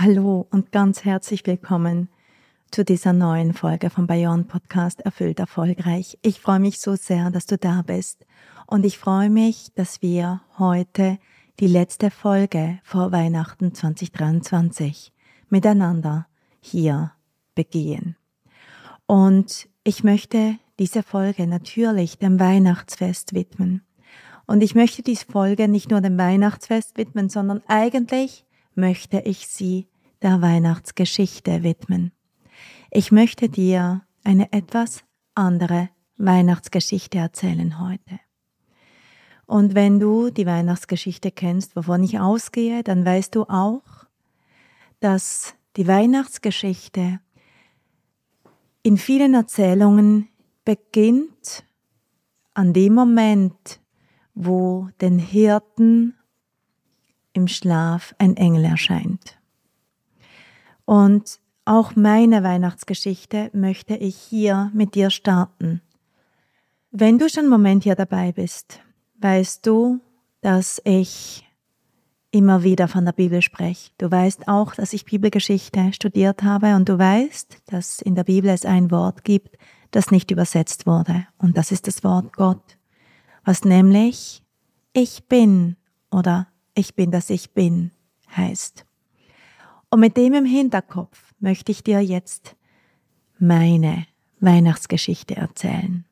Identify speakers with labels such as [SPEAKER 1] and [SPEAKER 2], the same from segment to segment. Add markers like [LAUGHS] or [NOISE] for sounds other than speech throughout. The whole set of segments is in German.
[SPEAKER 1] Hallo und ganz herzlich willkommen zu dieser neuen Folge vom Bayern Podcast Erfüllt Erfolgreich. Ich freue mich so sehr, dass du da bist und ich freue mich, dass wir heute die letzte Folge vor Weihnachten 2023 miteinander hier begehen. Und ich möchte diese Folge natürlich dem Weihnachtsfest widmen. Und ich möchte diese Folge nicht nur dem Weihnachtsfest widmen, sondern eigentlich möchte ich sie der Weihnachtsgeschichte widmen. Ich möchte dir eine etwas andere Weihnachtsgeschichte erzählen heute. Und wenn du die Weihnachtsgeschichte kennst, wovon ich ausgehe, dann weißt du auch, dass die Weihnachtsgeschichte in vielen Erzählungen beginnt an dem Moment, wo den Hirten im Schlaf ein Engel erscheint. Und auch meine Weihnachtsgeschichte möchte ich hier mit dir starten. Wenn du schon einen Moment hier dabei bist, weißt du, dass ich immer wieder von der Bibel spreche. Du weißt auch, dass ich Bibelgeschichte studiert habe und du weißt, dass in der Bibel es ein Wort gibt, das nicht übersetzt wurde. Und das ist das Wort Gott, was nämlich ich bin oder ich bin, das ich bin heißt. Und mit dem im Hinterkopf möchte ich dir jetzt meine Weihnachtsgeschichte erzählen.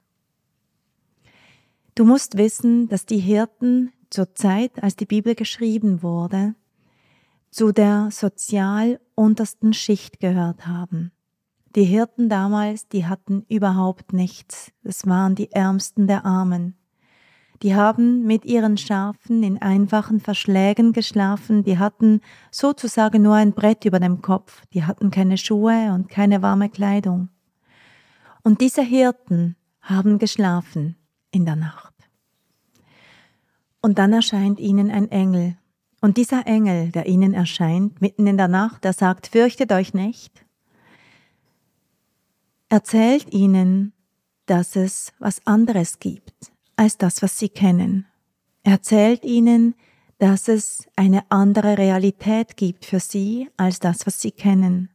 [SPEAKER 1] Du musst wissen, dass die Hirten zur Zeit, als die Bibel geschrieben wurde, zu der sozial untersten Schicht gehört haben. Die Hirten damals, die hatten überhaupt nichts. Das waren die Ärmsten der Armen. Die haben mit ihren Schafen in einfachen Verschlägen geschlafen, die hatten sozusagen nur ein Brett über dem Kopf, die hatten keine Schuhe und keine warme Kleidung. Und diese Hirten haben geschlafen in der Nacht. Und dann erscheint ihnen ein Engel. Und dieser Engel, der ihnen erscheint, mitten in der Nacht, der sagt, fürchtet euch nicht, erzählt ihnen, dass es was anderes gibt als das, was sie kennen. Er erzählt ihnen, dass es eine andere Realität gibt für sie als das, was sie kennen.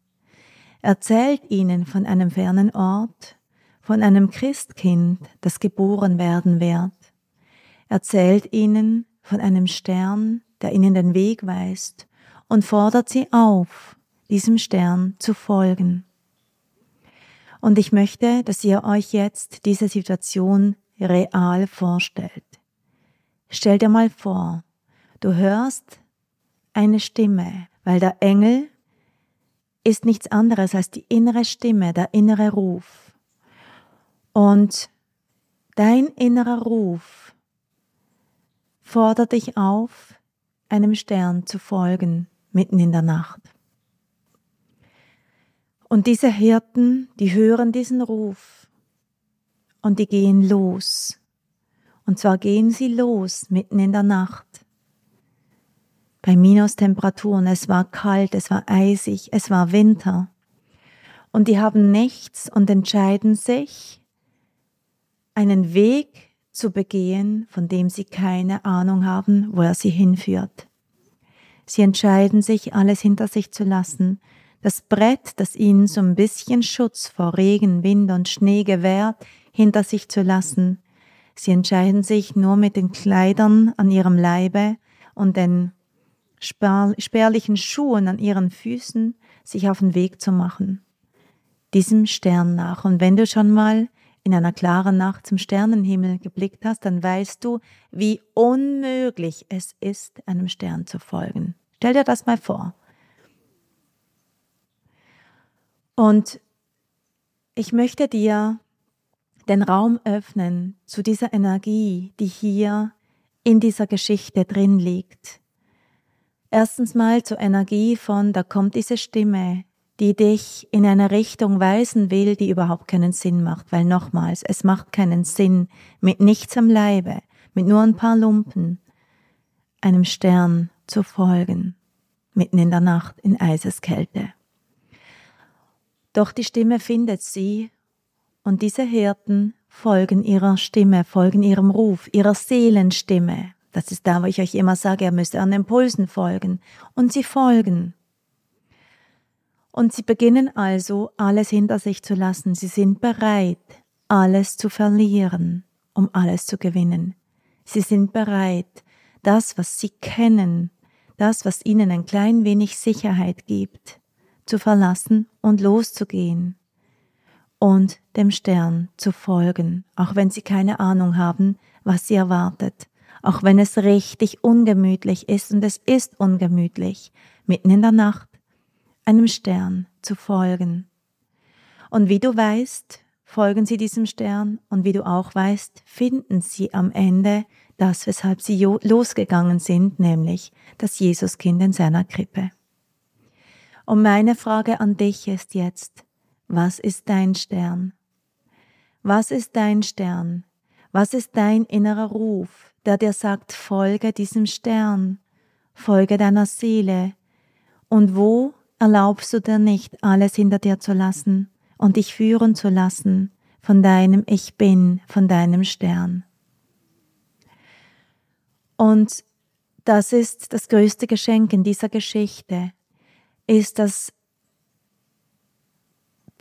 [SPEAKER 1] Er erzählt ihnen von einem fernen Ort, von einem Christkind, das geboren werden wird. Er erzählt ihnen von einem Stern, der ihnen den Weg weist und fordert sie auf, diesem Stern zu folgen. Und ich möchte, dass ihr euch jetzt diese Situation real vorstellt. Stell dir mal vor, du hörst eine Stimme, weil der Engel ist nichts anderes als die innere Stimme, der innere Ruf. Und dein innerer Ruf fordert dich auf, einem Stern zu folgen mitten in der Nacht. Und diese Hirten, die hören diesen Ruf und die gehen los. Und zwar gehen sie los mitten in der Nacht. Bei Minustemperaturen, es war kalt, es war eisig, es war Winter. Und die haben nichts und entscheiden sich, einen Weg zu begehen, von dem sie keine Ahnung haben, wo er sie hinführt. Sie entscheiden sich, alles hinter sich zu lassen. Das Brett, das ihnen so ein bisschen Schutz vor Regen, Wind und Schnee gewährt, hinter sich zu lassen. Sie entscheiden sich nur mit den Kleidern an ihrem Leibe und den spärlichen Schuhen an ihren Füßen sich auf den Weg zu machen, diesem Stern nach. Und wenn du schon mal in einer klaren Nacht zum Sternenhimmel geblickt hast, dann weißt du, wie unmöglich es ist, einem Stern zu folgen. Stell dir das mal vor. Und ich möchte dir den Raum öffnen zu dieser Energie, die hier in dieser Geschichte drin liegt. Erstens mal zur Energie von, da kommt diese Stimme, die dich in eine Richtung weisen will, die überhaupt keinen Sinn macht, weil nochmals, es macht keinen Sinn, mit nichts am Leibe, mit nur ein paar Lumpen, einem Stern zu folgen, mitten in der Nacht in Eiseskälte. Doch die Stimme findet sie und diese Hirten folgen ihrer Stimme, folgen ihrem Ruf, ihrer Seelenstimme. Das ist da, wo ich euch immer sage, ihr müsst an Impulsen folgen. Und sie folgen. Und sie beginnen also, alles hinter sich zu lassen. Sie sind bereit, alles zu verlieren, um alles zu gewinnen. Sie sind bereit, das, was sie kennen, das, was ihnen ein klein wenig Sicherheit gibt, zu verlassen und loszugehen und dem Stern zu folgen, auch wenn sie keine Ahnung haben, was sie erwartet, auch wenn es richtig ungemütlich ist und es ist ungemütlich, mitten in der Nacht einem Stern zu folgen. Und wie du weißt, folgen sie diesem Stern und wie du auch weißt, finden sie am Ende das, weshalb sie losgegangen sind, nämlich das Jesuskind in seiner Krippe. Und meine Frage an dich ist jetzt, was ist dein Stern? Was ist dein Stern? Was ist dein innerer Ruf, der dir sagt, folge diesem Stern, folge deiner Seele? Und wo erlaubst du dir nicht, alles hinter dir zu lassen und dich führen zu lassen von deinem Ich bin, von deinem Stern? Und das ist das größte Geschenk in dieser Geschichte, ist das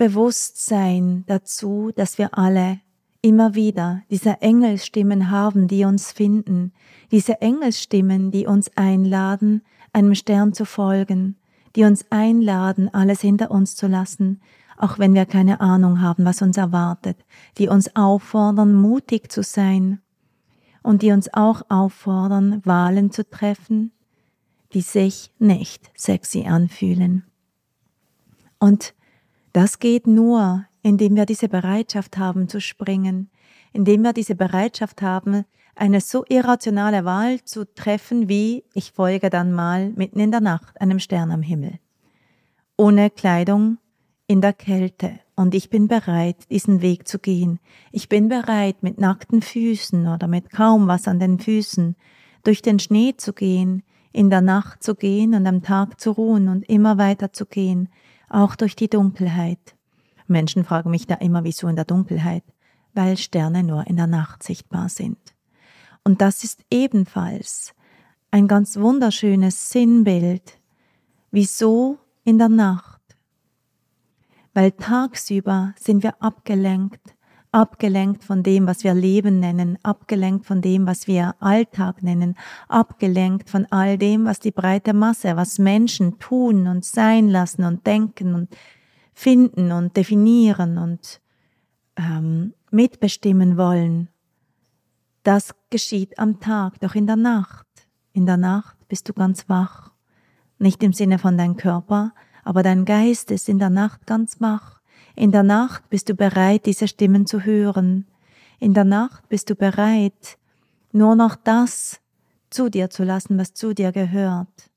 [SPEAKER 1] Bewusstsein dazu, dass wir alle immer wieder diese Engelstimmen haben, die uns finden, diese Engelstimmen, die uns einladen, einem Stern zu folgen, die uns einladen, alles hinter uns zu lassen, auch wenn wir keine Ahnung haben, was uns erwartet, die uns auffordern, mutig zu sein und die uns auch auffordern, Wahlen zu treffen, die sich nicht sexy anfühlen. Und das geht nur, indem wir diese Bereitschaft haben zu springen, indem wir diese Bereitschaft haben, eine so irrationale Wahl zu treffen wie ich folge dann mal mitten in der Nacht einem Stern am Himmel. Ohne Kleidung, in der Kälte, und ich bin bereit, diesen Weg zu gehen. Ich bin bereit, mit nackten Füßen oder mit kaum was an den Füßen durch den Schnee zu gehen, in der Nacht zu gehen und am Tag zu ruhen und immer weiter zu gehen, auch durch die Dunkelheit. Menschen fragen mich da immer, wieso in der Dunkelheit? Weil Sterne nur in der Nacht sichtbar sind. Und das ist ebenfalls ein ganz wunderschönes Sinnbild. Wieso in der Nacht? Weil tagsüber sind wir abgelenkt abgelenkt von dem, was wir Leben nennen, abgelenkt von dem, was wir Alltag nennen, abgelenkt von all dem, was die breite Masse, was Menschen tun und sein lassen und denken und finden und definieren und ähm, mitbestimmen wollen. Das geschieht am Tag, doch in der Nacht. In der Nacht bist du ganz wach. Nicht im Sinne von deinem Körper, aber dein Geist ist in der Nacht ganz wach. In der Nacht bist du bereit, diese Stimmen zu hören. In der Nacht bist du bereit, nur noch das zu dir zu lassen, was zu dir gehört.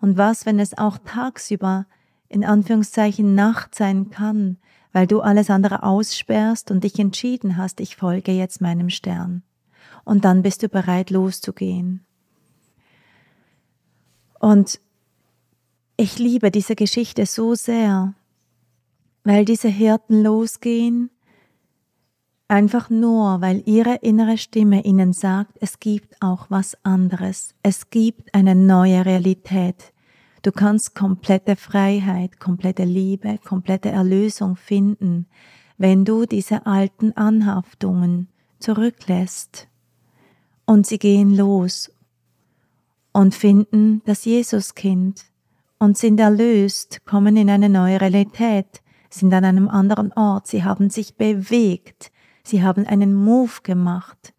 [SPEAKER 1] Und was, wenn es auch tagsüber in Anführungszeichen Nacht sein kann, weil du alles andere aussperrst und dich entschieden hast, ich folge jetzt meinem Stern. Und dann bist du bereit loszugehen. Und ich liebe diese Geschichte so sehr, weil diese Hirten losgehen, einfach nur, weil ihre innere Stimme ihnen sagt, es gibt auch was anderes, es gibt eine neue Realität. Du kannst komplette Freiheit, komplette Liebe, komplette Erlösung finden, wenn du diese alten Anhaftungen zurücklässt. Und sie gehen los und finden das Jesuskind und sind erlöst, kommen in eine neue Realität, sind an einem anderen Ort, sie haben sich bewegt, sie haben einen Move gemacht.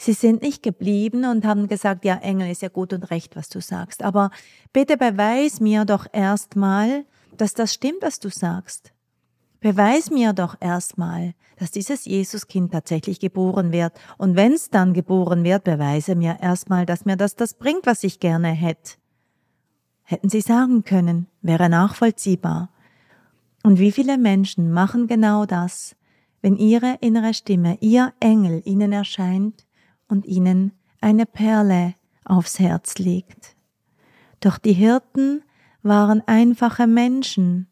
[SPEAKER 1] Sie sind nicht geblieben und haben gesagt, ja, Engel ist ja gut und recht, was du sagst, aber bitte beweis mir doch erstmal, dass das stimmt, was du sagst. Beweis mir doch erstmal, dass dieses Jesuskind tatsächlich geboren wird. Und wenn es dann geboren wird, beweise mir erstmal, dass mir das das bringt, was ich gerne hätte. Hätten sie sagen können, wäre nachvollziehbar. Und wie viele Menschen machen genau das, wenn ihre innere Stimme, ihr Engel ihnen erscheint und ihnen eine Perle aufs Herz legt. Doch die Hirten waren einfache Menschen,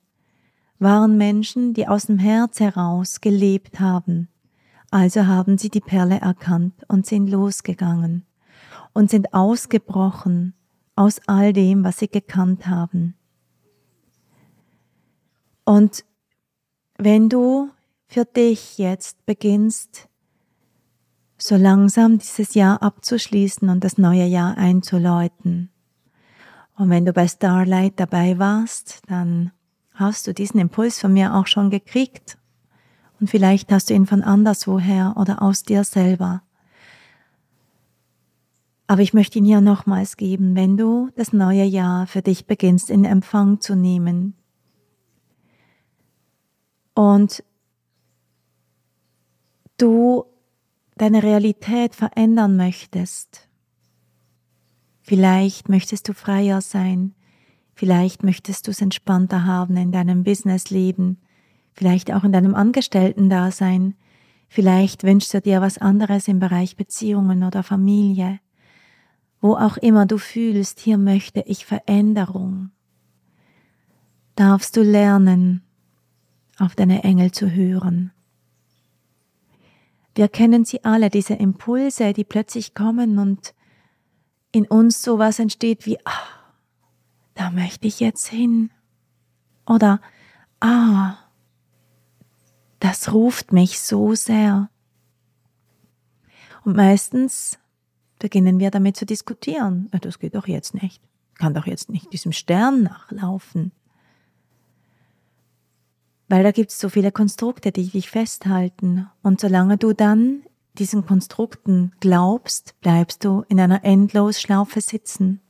[SPEAKER 1] waren Menschen, die aus dem Herz heraus gelebt haben. Also haben sie die Perle erkannt und sind losgegangen und sind ausgebrochen aus all dem, was sie gekannt haben. Und wenn du für dich jetzt beginnst, so langsam dieses Jahr abzuschließen und das neue Jahr einzuläuten. Und wenn du bei Starlight dabei warst, dann hast du diesen Impuls von mir auch schon gekriegt. Und vielleicht hast du ihn von anderswoher oder aus dir selber. Aber ich möchte ihn hier nochmals geben, wenn du das neue Jahr für dich beginnst in Empfang zu nehmen. Und du deine Realität verändern möchtest. Vielleicht möchtest du freier sein, Vielleicht möchtest du es entspannter haben in deinem Businessleben, vielleicht auch in deinem Angestellten-Dasein. Vielleicht wünschst du dir was anderes im Bereich Beziehungen oder Familie. Wo auch immer du fühlst, hier möchte ich Veränderung. Darfst du lernen, auf deine Engel zu hören. Wir kennen sie alle, diese Impulse, die plötzlich kommen und in uns sowas entsteht wie, ach, da möchte ich jetzt hin. Oder, ah, das ruft mich so sehr. Und meistens beginnen wir damit zu diskutieren. Das geht doch jetzt nicht. Kann doch jetzt nicht diesem Stern nachlaufen. Weil da gibt es so viele Konstrukte, die dich festhalten. Und solange du dann diesen Konstrukten glaubst, bleibst du in einer Endlosschlaufe sitzen.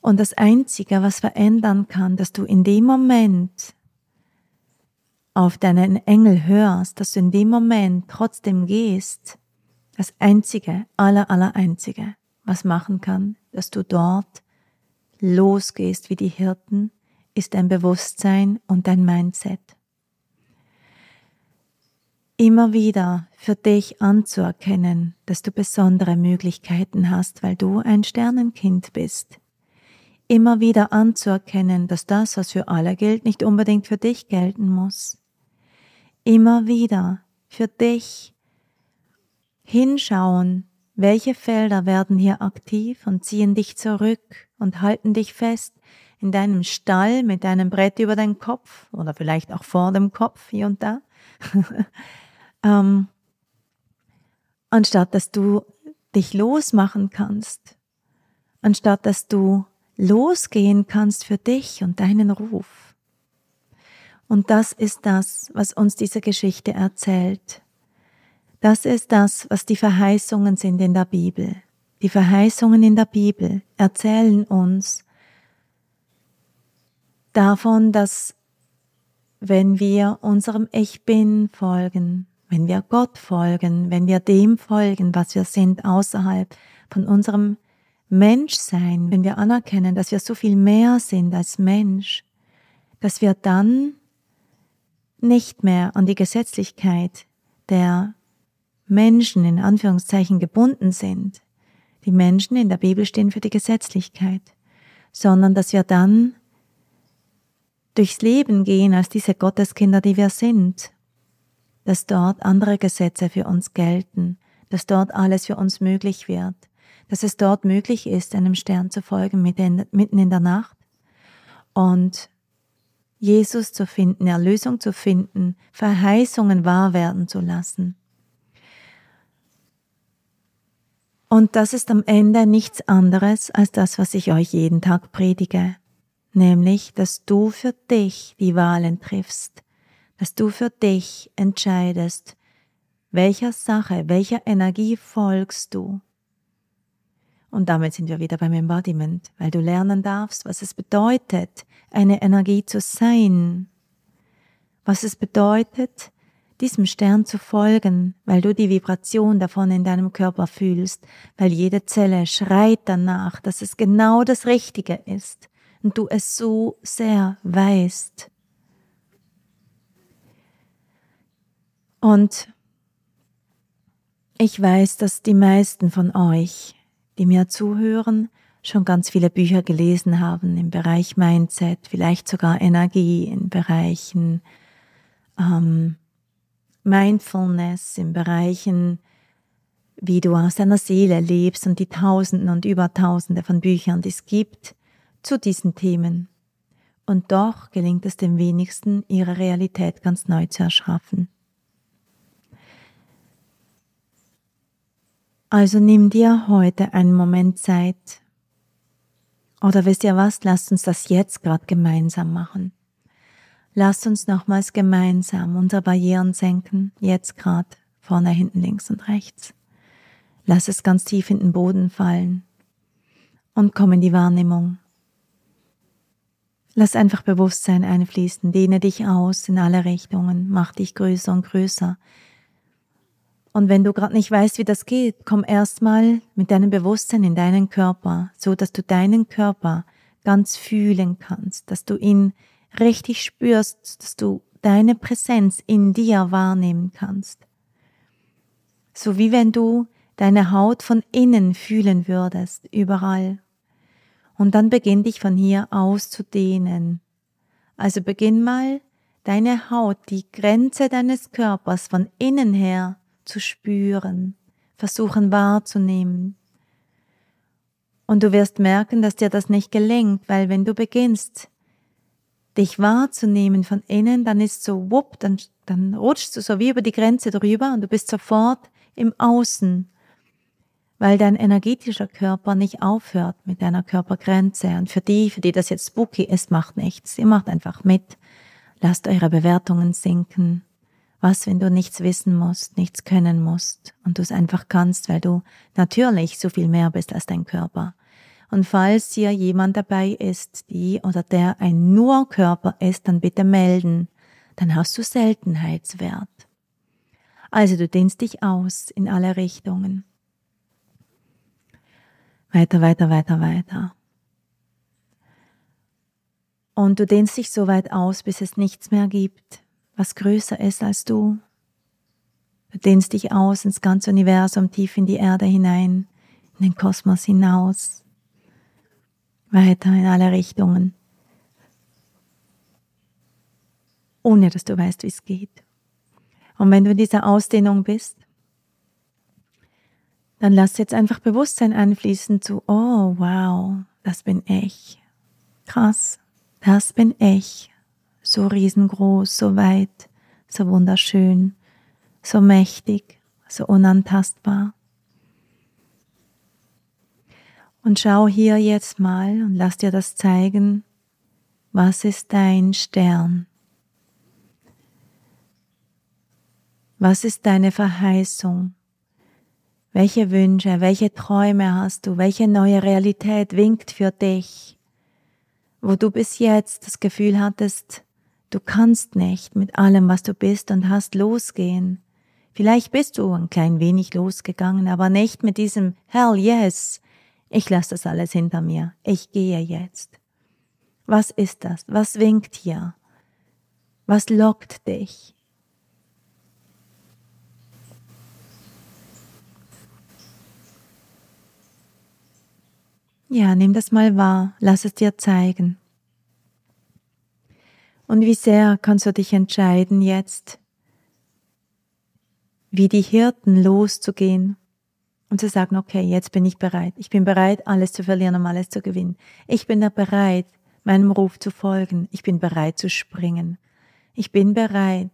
[SPEAKER 1] Und das Einzige, was verändern kann, dass du in dem Moment auf deinen Engel hörst, dass du in dem Moment trotzdem gehst, das Einzige, aller, aller Einzige, was machen kann, dass du dort losgehst wie die Hirten, ist dein Bewusstsein und dein Mindset. Immer wieder für dich anzuerkennen, dass du besondere Möglichkeiten hast, weil du ein Sternenkind bist immer wieder anzuerkennen, dass das, was für alle gilt, nicht unbedingt für dich gelten muss. Immer wieder für dich hinschauen, welche Felder werden hier aktiv und ziehen dich zurück und halten dich fest in deinem Stall mit deinem Brett über den Kopf oder vielleicht auch vor dem Kopf hier und da. [LAUGHS] ähm, anstatt dass du dich losmachen kannst, anstatt dass du losgehen kannst für dich und deinen Ruf. Und das ist das, was uns diese Geschichte erzählt. Das ist das, was die Verheißungen sind in der Bibel. Die Verheißungen in der Bibel erzählen uns davon, dass wenn wir unserem Ich Bin folgen, wenn wir Gott folgen, wenn wir dem folgen, was wir sind außerhalb von unserem Mensch sein, wenn wir anerkennen, dass wir so viel mehr sind als Mensch, dass wir dann nicht mehr an die Gesetzlichkeit der Menschen in Anführungszeichen gebunden sind. Die Menschen in der Bibel stehen für die Gesetzlichkeit, sondern dass wir dann durchs Leben gehen als diese Gotteskinder, die wir sind, dass dort andere Gesetze für uns gelten, dass dort alles für uns möglich wird, dass es dort möglich ist, einem Stern zu folgen mitten in der Nacht und Jesus zu finden, Erlösung zu finden, Verheißungen wahr werden zu lassen. Und das ist am Ende nichts anderes als das, was ich euch jeden Tag predige. Nämlich, dass du für dich die Wahlen triffst, dass du für dich entscheidest, welcher Sache, welcher Energie folgst du. Und damit sind wir wieder beim Embodiment, weil du lernen darfst, was es bedeutet, eine Energie zu sein, was es bedeutet, diesem Stern zu folgen, weil du die Vibration davon in deinem Körper fühlst, weil jede Zelle schreit danach, dass es genau das Richtige ist und du es so sehr weißt. Und ich weiß, dass die meisten von euch, die mir zuhören, schon ganz viele Bücher gelesen haben im Bereich Mindset, vielleicht sogar Energie in Bereichen ähm, Mindfulness, in Bereichen, wie du aus deiner Seele lebst und die Tausenden und Übertausende von Büchern, die es gibt zu diesen Themen. Und doch gelingt es dem wenigsten, ihre Realität ganz neu zu erschaffen. Also nimm dir heute einen Moment Zeit. Oder wisst ihr was, lasst uns das jetzt gerade gemeinsam machen. Lasst uns nochmals gemeinsam unsere Barrieren senken, jetzt gerade, vorne, hinten, links und rechts. Lass es ganz tief in den Boden fallen und komm in die Wahrnehmung. Lass einfach Bewusstsein einfließen, dehne dich aus in alle Richtungen, mach dich größer und größer. Und wenn du gerade nicht weißt, wie das geht, komm erstmal mit deinem Bewusstsein in deinen Körper, so dass du deinen Körper ganz fühlen kannst, dass du ihn richtig spürst, dass du deine Präsenz in dir wahrnehmen kannst. So wie wenn du deine Haut von innen fühlen würdest, überall. Und dann beginn dich von hier aus zu dehnen. Also beginn mal deine Haut, die Grenze deines Körpers von innen her zu spüren, versuchen wahrzunehmen. Und du wirst merken, dass dir das nicht gelingt, weil wenn du beginnst, dich wahrzunehmen von innen, dann ist so, wupp, dann, dann rutschst du so wie über die Grenze drüber und du bist sofort im Außen, weil dein energetischer Körper nicht aufhört mit deiner Körpergrenze. Und für die, für die das jetzt spooky ist, macht nichts. Ihr macht einfach mit. Lasst eure Bewertungen sinken. Was, wenn du nichts wissen musst, nichts können musst und du es einfach kannst, weil du natürlich so viel mehr bist als dein Körper. Und falls hier jemand dabei ist, die oder der ein nur Körper ist, dann bitte melden. Dann hast du Seltenheitswert. Also du dehnst dich aus in alle Richtungen. Weiter, weiter, weiter, weiter. Und du dehnst dich so weit aus, bis es nichts mehr gibt, was größer ist als du. Du dehnst dich aus ins ganze Universum, tief in die Erde hinein, in den Kosmos hinaus weiter in alle Richtungen, ohne dass du weißt, wie es geht. Und wenn du in dieser Ausdehnung bist, dann lass jetzt einfach Bewusstsein einfließen zu, oh wow, das bin ich. Krass, das bin ich. So riesengroß, so weit, so wunderschön, so mächtig, so unantastbar. Und schau hier jetzt mal und lass dir das zeigen, was ist dein Stern? Was ist deine Verheißung? Welche Wünsche, welche Träume hast du? Welche neue Realität winkt für dich? Wo du bis jetzt das Gefühl hattest, du kannst nicht mit allem, was du bist und hast losgehen. Vielleicht bist du ein klein wenig losgegangen, aber nicht mit diesem Hell yes, ich lasse das alles hinter mir. Ich gehe jetzt. Was ist das? Was winkt hier? Was lockt dich? Ja, nimm das mal wahr, lass es dir zeigen. Und wie sehr kannst du dich entscheiden jetzt, wie die Hirten loszugehen und zu sagen, okay, jetzt bin ich bereit. Ich bin bereit, alles zu verlieren, um alles zu gewinnen. Ich bin da bereit, meinem Ruf zu folgen. Ich bin bereit zu springen. Ich bin bereit,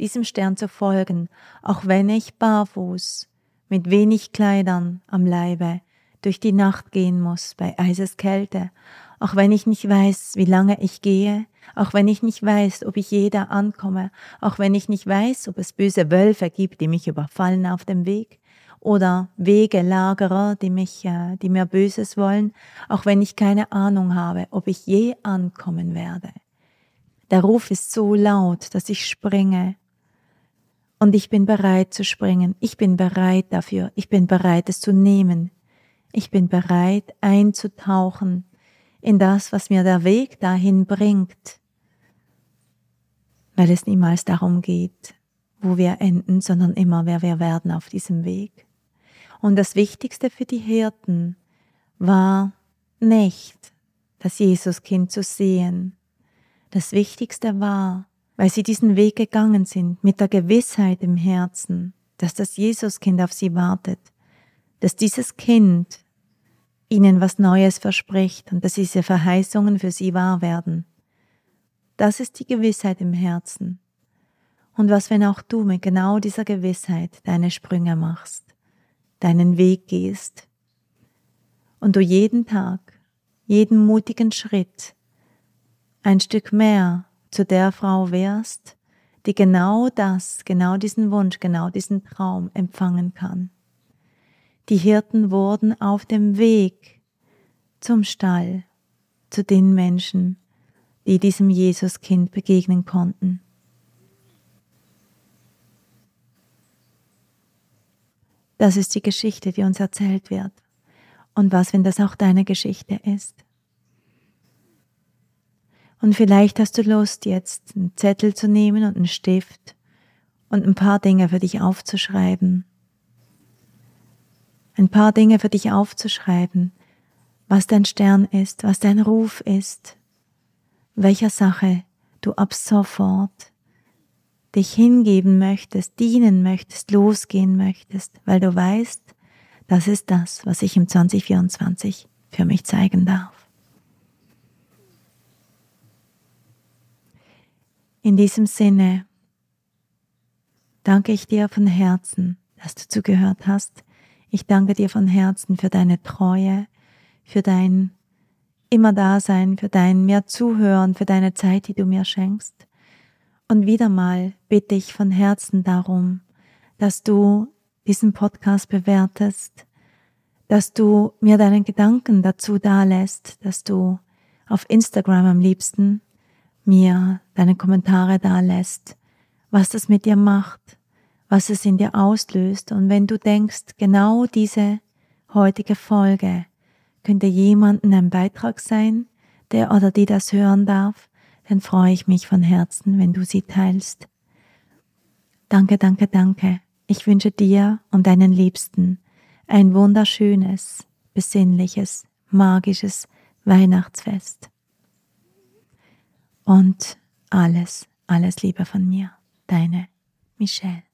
[SPEAKER 1] diesem Stern zu folgen, auch wenn ich barfuß, mit wenig Kleidern am Leibe, durch die Nacht gehen muss bei Eiseskälte, auch wenn ich nicht weiß, wie lange ich gehe, auch wenn ich nicht weiß, ob ich jeder ankomme, auch wenn ich nicht weiß, ob es böse Wölfe gibt, die mich überfallen auf dem Weg, oder Wegelagerer, die mich, äh, die mir Böses wollen, auch wenn ich keine Ahnung habe, ob ich je ankommen werde. Der Ruf ist so laut, dass ich springe. Und ich bin bereit zu springen. Ich bin bereit dafür. Ich bin bereit, es zu nehmen. Ich bin bereit, einzutauchen in das, was mir der Weg dahin bringt. Weil es niemals darum geht, wo wir enden, sondern immer, wer wir werden auf diesem Weg. Und das Wichtigste für die Hirten war nicht, das Jesuskind zu sehen. Das Wichtigste war, weil sie diesen Weg gegangen sind, mit der Gewissheit im Herzen, dass das Jesuskind auf sie wartet, dass dieses Kind ihnen was Neues verspricht und dass diese Verheißungen für sie wahr werden. Das ist die Gewissheit im Herzen. Und was, wenn auch du mit genau dieser Gewissheit deine Sprünge machst? deinen Weg gehst und du jeden Tag, jeden mutigen Schritt ein Stück mehr zu der Frau wärst, die genau das, genau diesen Wunsch, genau diesen Traum empfangen kann. Die Hirten wurden auf dem Weg zum Stall zu den Menschen, die diesem Jesuskind begegnen konnten. Das ist die Geschichte, die uns erzählt wird. Und was, wenn das auch deine Geschichte ist? Und vielleicht hast du Lust, jetzt einen Zettel zu nehmen und einen Stift und ein paar Dinge für dich aufzuschreiben. Ein paar Dinge für dich aufzuschreiben, was dein Stern ist, was dein Ruf ist, welcher Sache du ab sofort dich hingeben möchtest, dienen möchtest, losgehen möchtest, weil du weißt, das ist das, was ich im 2024 für mich zeigen darf. In diesem Sinne danke ich dir von Herzen, dass du zugehört hast. Ich danke dir von Herzen für deine Treue, für dein immer Dasein, für dein mir Zuhören, für deine Zeit, die du mir schenkst. Und wieder mal bitte ich von Herzen darum, dass du diesen Podcast bewertest, dass du mir deinen Gedanken dazu dalässt, dass du auf Instagram am liebsten mir deine Kommentare dalässt, was das mit dir macht, was es in dir auslöst. Und wenn du denkst, genau diese heutige Folge könnte jemanden ein Beitrag sein, der oder die das hören darf, dann freue ich mich von Herzen, wenn du sie teilst. Danke, danke, danke. Ich wünsche dir und deinen Liebsten ein wunderschönes, besinnliches, magisches Weihnachtsfest. Und alles, alles Liebe von mir, deine Michelle.